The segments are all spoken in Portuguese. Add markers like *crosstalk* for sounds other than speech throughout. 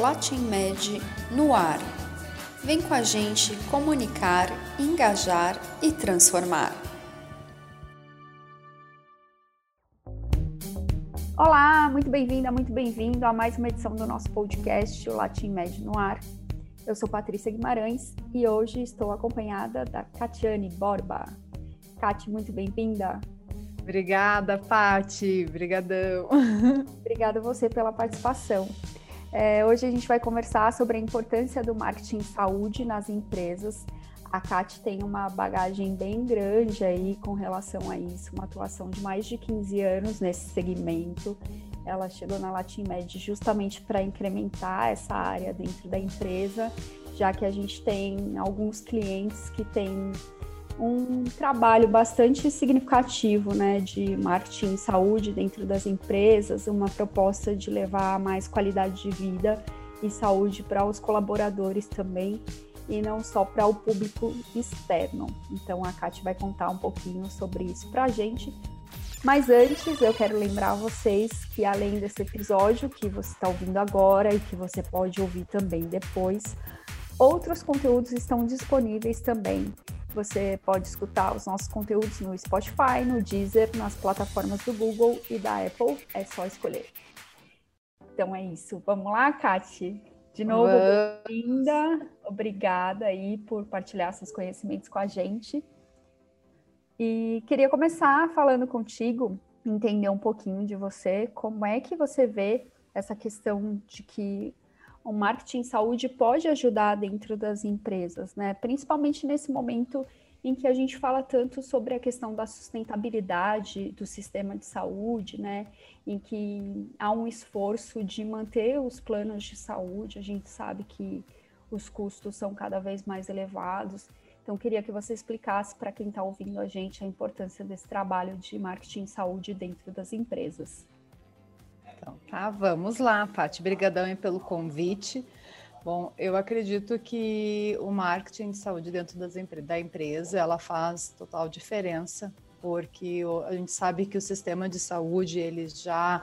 LatinMed no ar. Vem com a gente comunicar, engajar e transformar. Olá, muito bem-vinda, muito bem-vindo a mais uma edição do nosso podcast, o LatinMed no ar. Eu sou Patrícia Guimarães e hoje estou acompanhada da Catiane Borba. Cati, muito bem-vinda. Obrigada, Pati. Obrigadão. *laughs* Obrigada a você pela participação. É, hoje a gente vai conversar sobre a importância do marketing saúde nas empresas. A Kat tem uma bagagem bem grande aí com relação a isso, uma atuação de mais de 15 anos nesse segmento. Ela chegou na LatinMed justamente para incrementar essa área dentro da empresa, já que a gente tem alguns clientes que têm um trabalho bastante significativo né, de marketing e saúde dentro das empresas, uma proposta de levar mais qualidade de vida e saúde para os colaboradores também, e não só para o público externo. Então a Kate vai contar um pouquinho sobre isso para a gente. Mas antes, eu quero lembrar vocês que além desse episódio que você está ouvindo agora e que você pode ouvir também depois, outros conteúdos estão disponíveis também você pode escutar os nossos conteúdos no Spotify, no Deezer, nas plataformas do Google e da Apple. É só escolher. Então é isso. Vamos lá, Kati? De novo, bem-vinda. Obrigada aí por partilhar seus conhecimentos com a gente. E queria começar falando contigo, entender um pouquinho de você, como é que você vê essa questão de que o marketing saúde pode ajudar dentro das empresas, né? Principalmente nesse momento em que a gente fala tanto sobre a questão da sustentabilidade do sistema de saúde, né? Em que há um esforço de manter os planos de saúde, a gente sabe que os custos são cada vez mais elevados. Então, queria que você explicasse para quem está ouvindo a gente a importância desse trabalho de marketing saúde dentro das empresas. Então, tá, vamos lá, Paty. Obrigadão pelo convite. Bom, eu acredito que o marketing de saúde dentro das, da empresa, ela faz total diferença, porque a gente sabe que o sistema de saúde, ele já está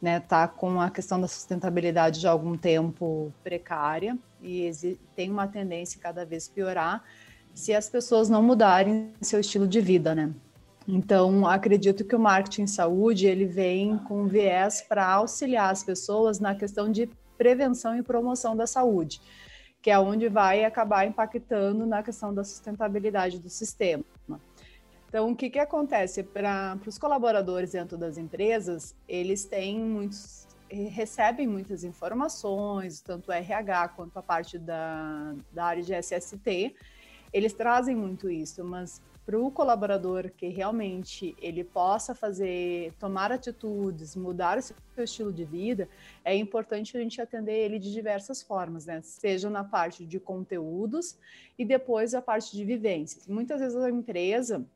né, tá com a questão da sustentabilidade de algum tempo precária e tem uma tendência cada vez piorar se as pessoas não mudarem seu estilo de vida, né? Então, acredito que o marketing saúde ele vem com viés para auxiliar as pessoas na questão de prevenção e promoção da saúde, que é onde vai acabar impactando na questão da sustentabilidade do sistema. Então, o que, que acontece para os colaboradores dentro das empresas? Eles têm muitos, recebem muitas informações, tanto o RH quanto a parte da, da área de SST, eles trazem muito isso, mas para o colaborador que realmente ele possa fazer, tomar atitudes, mudar o seu estilo de vida, é importante a gente atender ele de diversas formas, né? Seja na parte de conteúdos e depois a parte de vivências. Muitas vezes a empresa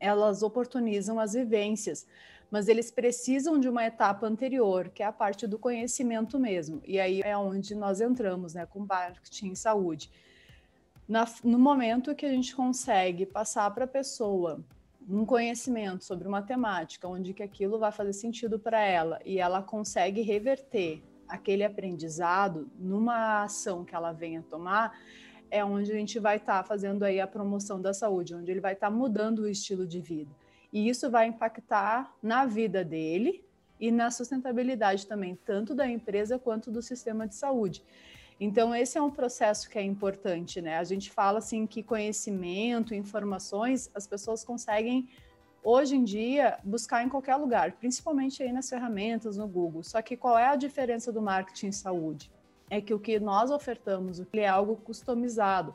elas oportunizam as vivências, mas eles precisam de uma etapa anterior, que é a parte do conhecimento mesmo. E aí é onde nós entramos, né, com marketing em saúde na, no momento que a gente consegue passar para a pessoa um conhecimento sobre uma temática, onde que aquilo vai fazer sentido para ela e ela consegue reverter aquele aprendizado numa ação que ela venha tomar, é onde a gente vai estar tá fazendo aí a promoção da saúde, onde ele vai estar tá mudando o estilo de vida. E isso vai impactar na vida dele e na sustentabilidade também, tanto da empresa quanto do sistema de saúde. Então, esse é um processo que é importante, né? A gente fala assim que conhecimento, informações, as pessoas conseguem hoje em dia buscar em qualquer lugar, principalmente aí nas ferramentas no Google. Só que qual é a diferença do marketing em saúde? É que o que nós ofertamos é algo customizado.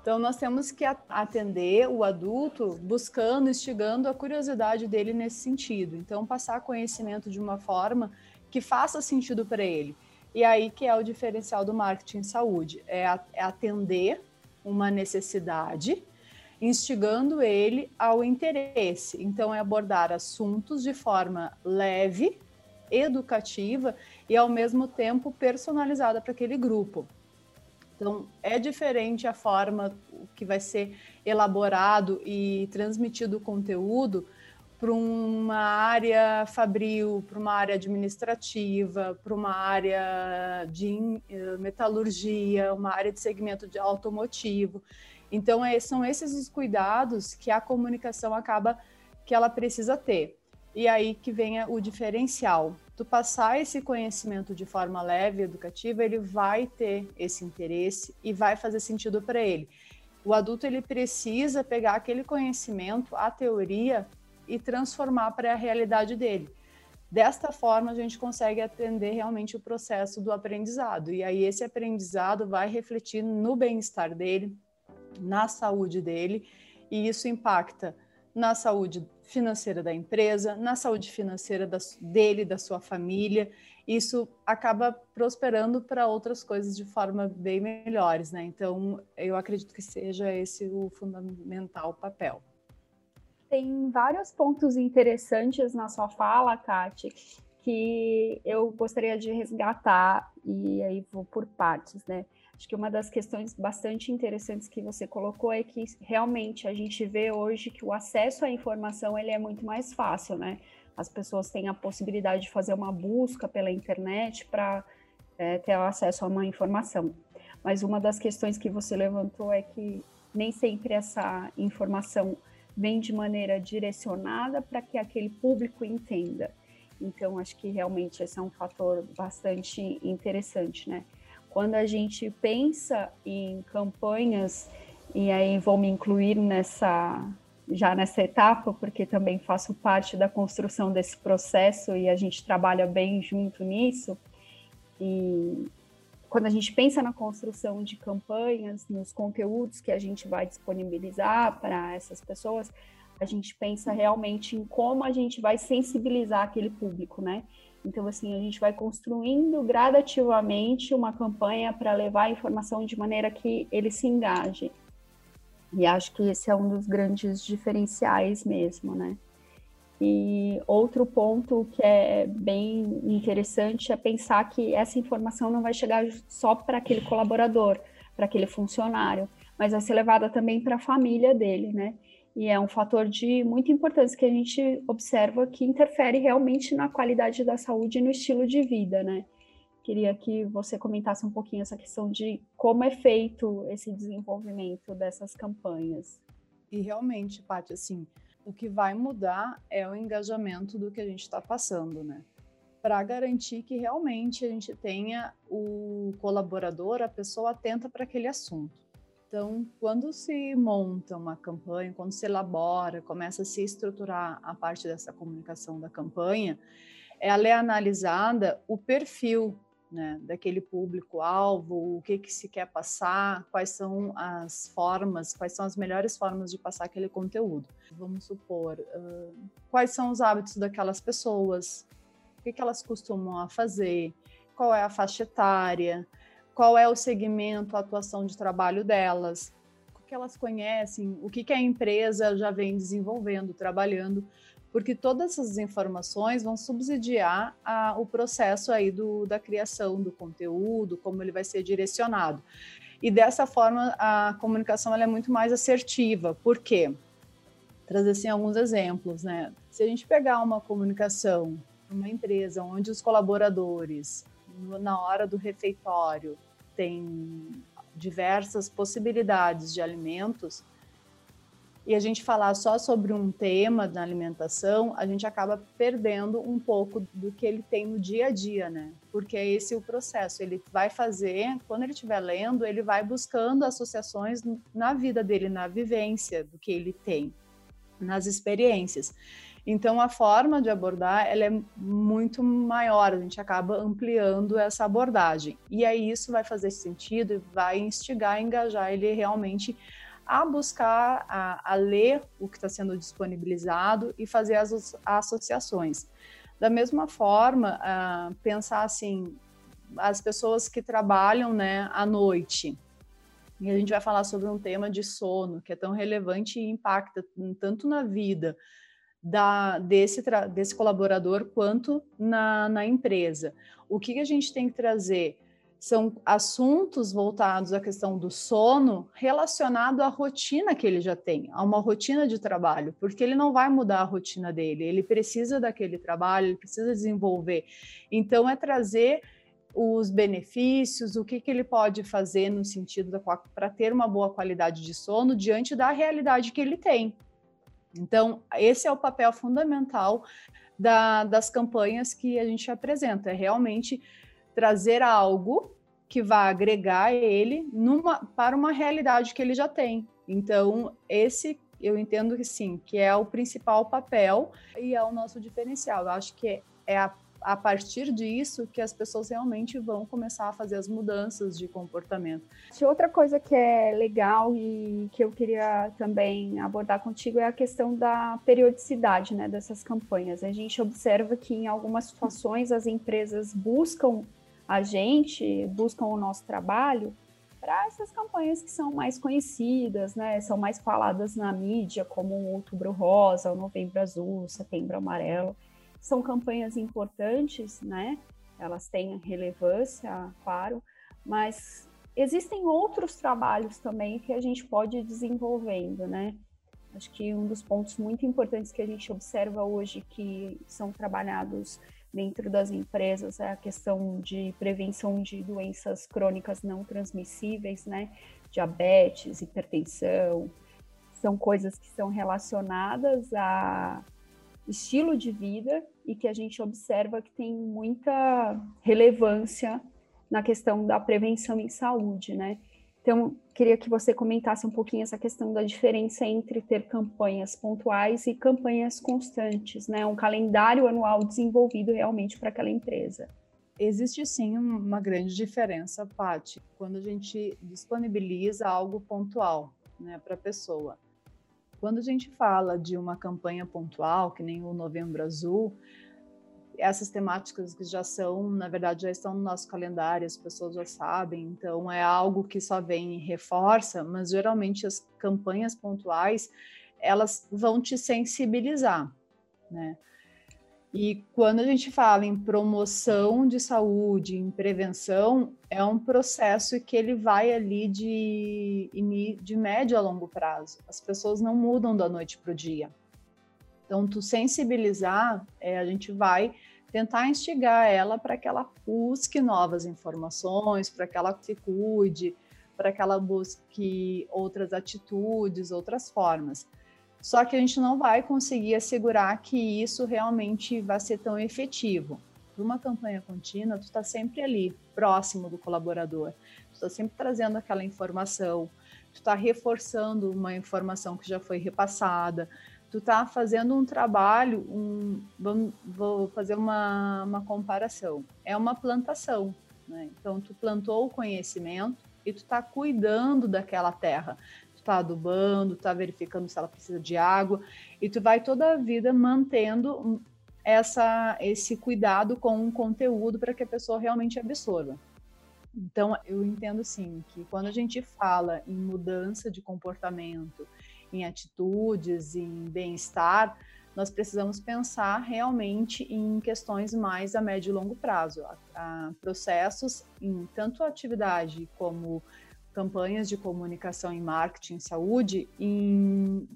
Então, nós temos que atender o adulto buscando, instigando a curiosidade dele nesse sentido. Então, passar conhecimento de uma forma que faça sentido para ele. E aí que é o diferencial do marketing em saúde, é, é atender uma necessidade, instigando ele ao interesse. Então, é abordar assuntos de forma leve, educativa e, ao mesmo tempo, personalizada para aquele grupo. Então, é diferente a forma que vai ser elaborado e transmitido o conteúdo para uma área fabril, para uma área administrativa, para uma área de eh, metalurgia, uma área de segmento de automotivo. Então, é, são esses os cuidados que a comunicação acaba que ela precisa ter. E aí que vem o diferencial. Tu passar esse conhecimento de forma leve, educativa, ele vai ter esse interesse e vai fazer sentido para ele. O adulto ele precisa pegar aquele conhecimento, a teoria e transformar para a realidade dele. Desta forma, a gente consegue atender realmente o processo do aprendizado. E aí, esse aprendizado vai refletir no bem-estar dele, na saúde dele, e isso impacta na saúde financeira da empresa, na saúde financeira da, dele, da sua família. Isso acaba prosperando para outras coisas de forma bem melhores, né? Então, eu acredito que seja esse o fundamental papel tem vários pontos interessantes na sua fala, Kate, que eu gostaria de resgatar e aí vou por partes, né? Acho que uma das questões bastante interessantes que você colocou é que realmente a gente vê hoje que o acesso à informação ele é muito mais fácil, né? As pessoas têm a possibilidade de fazer uma busca pela internet para é, ter acesso a uma informação. Mas uma das questões que você levantou é que nem sempre essa informação vem de maneira direcionada para que aquele público entenda. Então, acho que realmente esse é um fator bastante interessante, né? Quando a gente pensa em campanhas, e aí vou me incluir nessa já nessa etapa, porque também faço parte da construção desse processo e a gente trabalha bem junto nisso. E quando a gente pensa na construção de campanhas, nos conteúdos que a gente vai disponibilizar para essas pessoas, a gente pensa realmente em como a gente vai sensibilizar aquele público, né? Então, assim, a gente vai construindo gradativamente uma campanha para levar a informação de maneira que ele se engaje. E acho que esse é um dos grandes diferenciais mesmo, né? E outro ponto que é bem interessante é pensar que essa informação não vai chegar só para aquele colaborador, para aquele funcionário, mas vai ser levada também para a família dele, né? E é um fator de muita importância que a gente observa que interfere realmente na qualidade da saúde e no estilo de vida, né? Queria que você comentasse um pouquinho essa questão de como é feito esse desenvolvimento dessas campanhas. E realmente, Paty, assim, o que vai mudar é o engajamento do que a gente está passando, né? Para garantir que realmente a gente tenha o colaborador, a pessoa atenta para aquele assunto. Então, quando se monta uma campanha, quando se elabora, começa a se estruturar a parte dessa comunicação da campanha, ela é analisada o perfil né, daquele público-alvo, o que, que se quer passar, quais são as formas, quais são as melhores formas de passar aquele conteúdo. Vamos supor, uh, quais são os hábitos daquelas pessoas, o que, que elas costumam fazer, qual é a faixa etária, qual é o segmento, a atuação de trabalho delas, o que elas conhecem, o que, que a empresa já vem desenvolvendo, trabalhando porque todas essas informações vão subsidiar a, o processo aí do, da criação do conteúdo, como ele vai ser direcionado. E dessa forma a comunicação é muito mais assertiva. Por quê? Trazer assim, alguns exemplos, né? Se a gente pegar uma comunicação, uma empresa onde os colaboradores, na hora do refeitório, têm diversas possibilidades de alimentos, e a gente falar só sobre um tema na alimentação, a gente acaba perdendo um pouco do que ele tem no dia a dia, né? Porque é esse o processo. Ele vai fazer, quando ele estiver lendo, ele vai buscando associações na vida dele, na vivência do que ele tem, nas experiências. Então, a forma de abordar ela é muito maior, a gente acaba ampliando essa abordagem. E aí isso vai fazer sentido e vai instigar, engajar ele realmente a buscar, a, a ler o que está sendo disponibilizado e fazer as associações. Da mesma forma, uh, pensar assim, as pessoas que trabalham né, à noite, e a gente vai falar sobre um tema de sono que é tão relevante e impacta tanto na vida da, desse, desse colaborador quanto na, na empresa. O que, que a gente tem que trazer? São assuntos voltados à questão do sono relacionado à rotina que ele já tem, a uma rotina de trabalho, porque ele não vai mudar a rotina dele, ele precisa daquele trabalho, ele precisa desenvolver. Então, é trazer os benefícios, o que, que ele pode fazer no sentido para ter uma boa qualidade de sono diante da realidade que ele tem. Então, esse é o papel fundamental da, das campanhas que a gente apresenta, é realmente trazer algo que vai agregar ele numa, para uma realidade que ele já tem. Então, esse eu entendo que sim, que é o principal papel e é o nosso diferencial. Eu acho que é a, a partir disso que as pessoas realmente vão começar a fazer as mudanças de comportamento. Outra coisa que é legal e que eu queria também abordar contigo é a questão da periodicidade né, dessas campanhas. A gente observa que em algumas situações as empresas buscam a gente, buscam o nosso trabalho para essas campanhas que são mais conhecidas, né? São mais faladas na mídia, como o Outubro Rosa, o Novembro Azul, Setembro Amarelo. São campanhas importantes, né? Elas têm relevância, claro, mas existem outros trabalhos também que a gente pode ir desenvolvendo, né? Acho que um dos pontos muito importantes que a gente observa hoje que são trabalhados dentro das empresas a questão de prevenção de doenças crônicas não transmissíveis, né? Diabetes, hipertensão, são coisas que são relacionadas a estilo de vida e que a gente observa que tem muita relevância na questão da prevenção em saúde, né? Então, queria que você comentasse um pouquinho essa questão da diferença entre ter campanhas pontuais e campanhas constantes, né? Um calendário anual desenvolvido realmente para aquela empresa. Existe sim uma grande diferença, Paty, quando a gente disponibiliza algo pontual né, para a pessoa. Quando a gente fala de uma campanha pontual, que nem o Novembro Azul, essas temáticas que já são, na verdade, já estão no nosso calendário, as pessoas já sabem, então é algo que só vem e reforça, mas geralmente as campanhas pontuais, elas vão te sensibilizar, né? E quando a gente fala em promoção de saúde, em prevenção, é um processo que ele vai ali de, de médio a longo prazo. As pessoas não mudam da noite para o dia. Então, tu sensibilizar, é, a gente vai tentar instigar ela para que ela busque novas informações, para que ela se cuide, para que ela busque outras atitudes, outras formas. Só que a gente não vai conseguir assegurar que isso realmente vai ser tão efetivo. Para uma campanha contínua, tu está sempre ali, próximo do colaborador. Tu está sempre trazendo aquela informação, tu está reforçando uma informação que já foi repassada, tu tá fazendo um trabalho, um, vamos, vou fazer uma, uma comparação. É uma plantação, né? Então, tu plantou o conhecimento e tu tá cuidando daquela terra. Tu tá adubando, tá verificando se ela precisa de água e tu vai toda a vida mantendo essa, esse cuidado com um conteúdo para que a pessoa realmente absorva. Então, eu entendo sim que quando a gente fala em mudança de comportamento, em atitudes, em bem-estar, nós precisamos pensar realmente em questões mais a médio e longo prazo, a, a processos em tanto atividade como campanhas de comunicação em marketing, saúde, em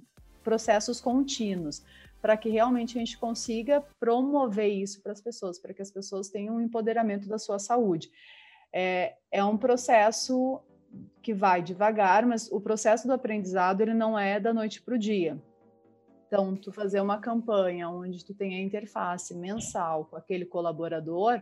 processos contínuos, para que realmente a gente consiga promover isso para as pessoas, para que as pessoas tenham um empoderamento da sua saúde. É, é um processo que vai devagar, mas o processo do aprendizado ele não é da noite para o dia. Então, tu fazer uma campanha onde tu tem a interface mensal com aquele colaborador,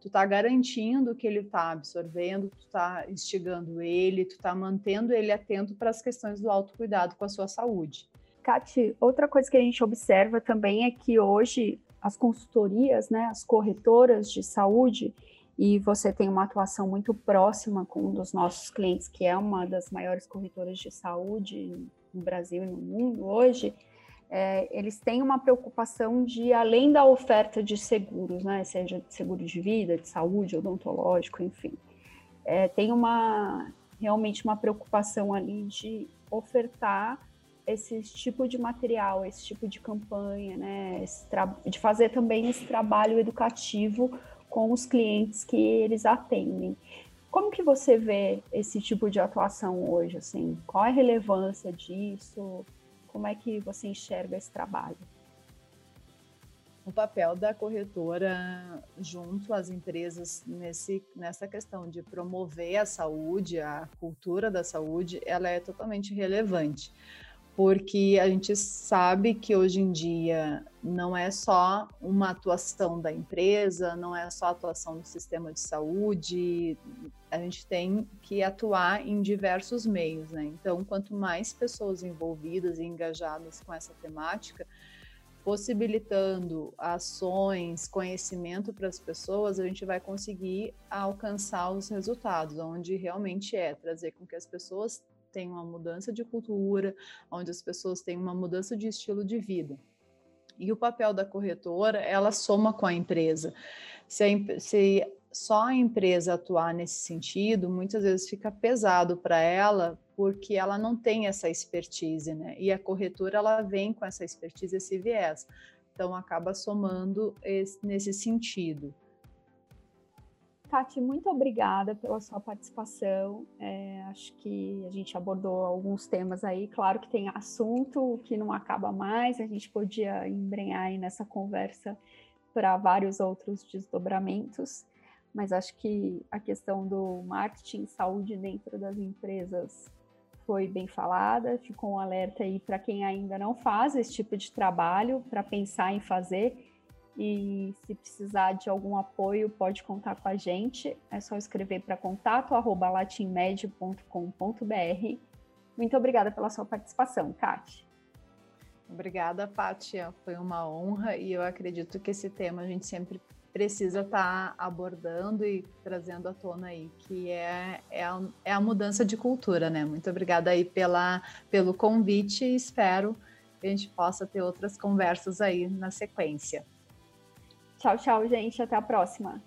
tu está garantindo que ele está absorvendo, tu está instigando ele, tu está mantendo ele atento para as questões do autocuidado com a sua saúde. Cati, outra coisa que a gente observa também é que hoje as consultorias, né, as corretoras de saúde, e você tem uma atuação muito próxima com um dos nossos clientes, que é uma das maiores corretoras de saúde no Brasil e no mundo hoje, é, eles têm uma preocupação de, além da oferta de seguros, né, seja de seguro de vida, de saúde, odontológico, enfim, é, tem uma realmente uma preocupação ali de ofertar esse tipo de material, esse tipo de campanha, né, de fazer também esse trabalho educativo com os clientes que eles atendem. como que você vê esse tipo de atuação hoje? Assim, qual é a relevância disso? Como é que você enxerga esse trabalho? o papel da corretora junto às empresas nesse, nessa questão de promover a saúde, a cultura da saúde, ela é totalmente relevante, porque a gente sabe que hoje em dia não é só uma atuação da empresa, não é só atuação do sistema de saúde, a gente tem que atuar em diversos meios, né? Então, quanto mais pessoas envolvidas e engajadas com essa temática, possibilitando ações, conhecimento para as pessoas, a gente vai conseguir alcançar os resultados, onde realmente é trazer com que as pessoas tenham uma mudança de cultura, onde as pessoas tenham uma mudança de estilo de vida. E o papel da corretora, ela soma com a empresa. Se, a, se só a empresa atuar nesse sentido, muitas vezes fica pesado para ela, porque ela não tem essa expertise, né? E a corretora ela vem com essa expertise, esse viés. Então acaba somando esse, nesse sentido. Tati, muito obrigada pela sua participação. É, acho que a gente abordou alguns temas aí. Claro que tem assunto que não acaba mais, a gente podia embrenhar aí nessa conversa para vários outros desdobramentos, mas acho que a questão do marketing saúde dentro das empresas foi bem falada, ficou um alerta aí para quem ainda não faz esse tipo de trabalho, para pensar em fazer. E se precisar de algum apoio, pode contar com a gente. É só escrever para contato@latimmed.com.br. Muito obrigada pela sua participação, Kate. Obrigada, Pátia. Foi uma honra e eu acredito que esse tema a gente sempre precisa estar tá abordando e trazendo à tona aí, que é, é, a, é a mudança de cultura, né? Muito obrigada aí pela, pelo convite e espero que a gente possa ter outras conversas aí na sequência. Tchau, tchau, gente. Até a próxima.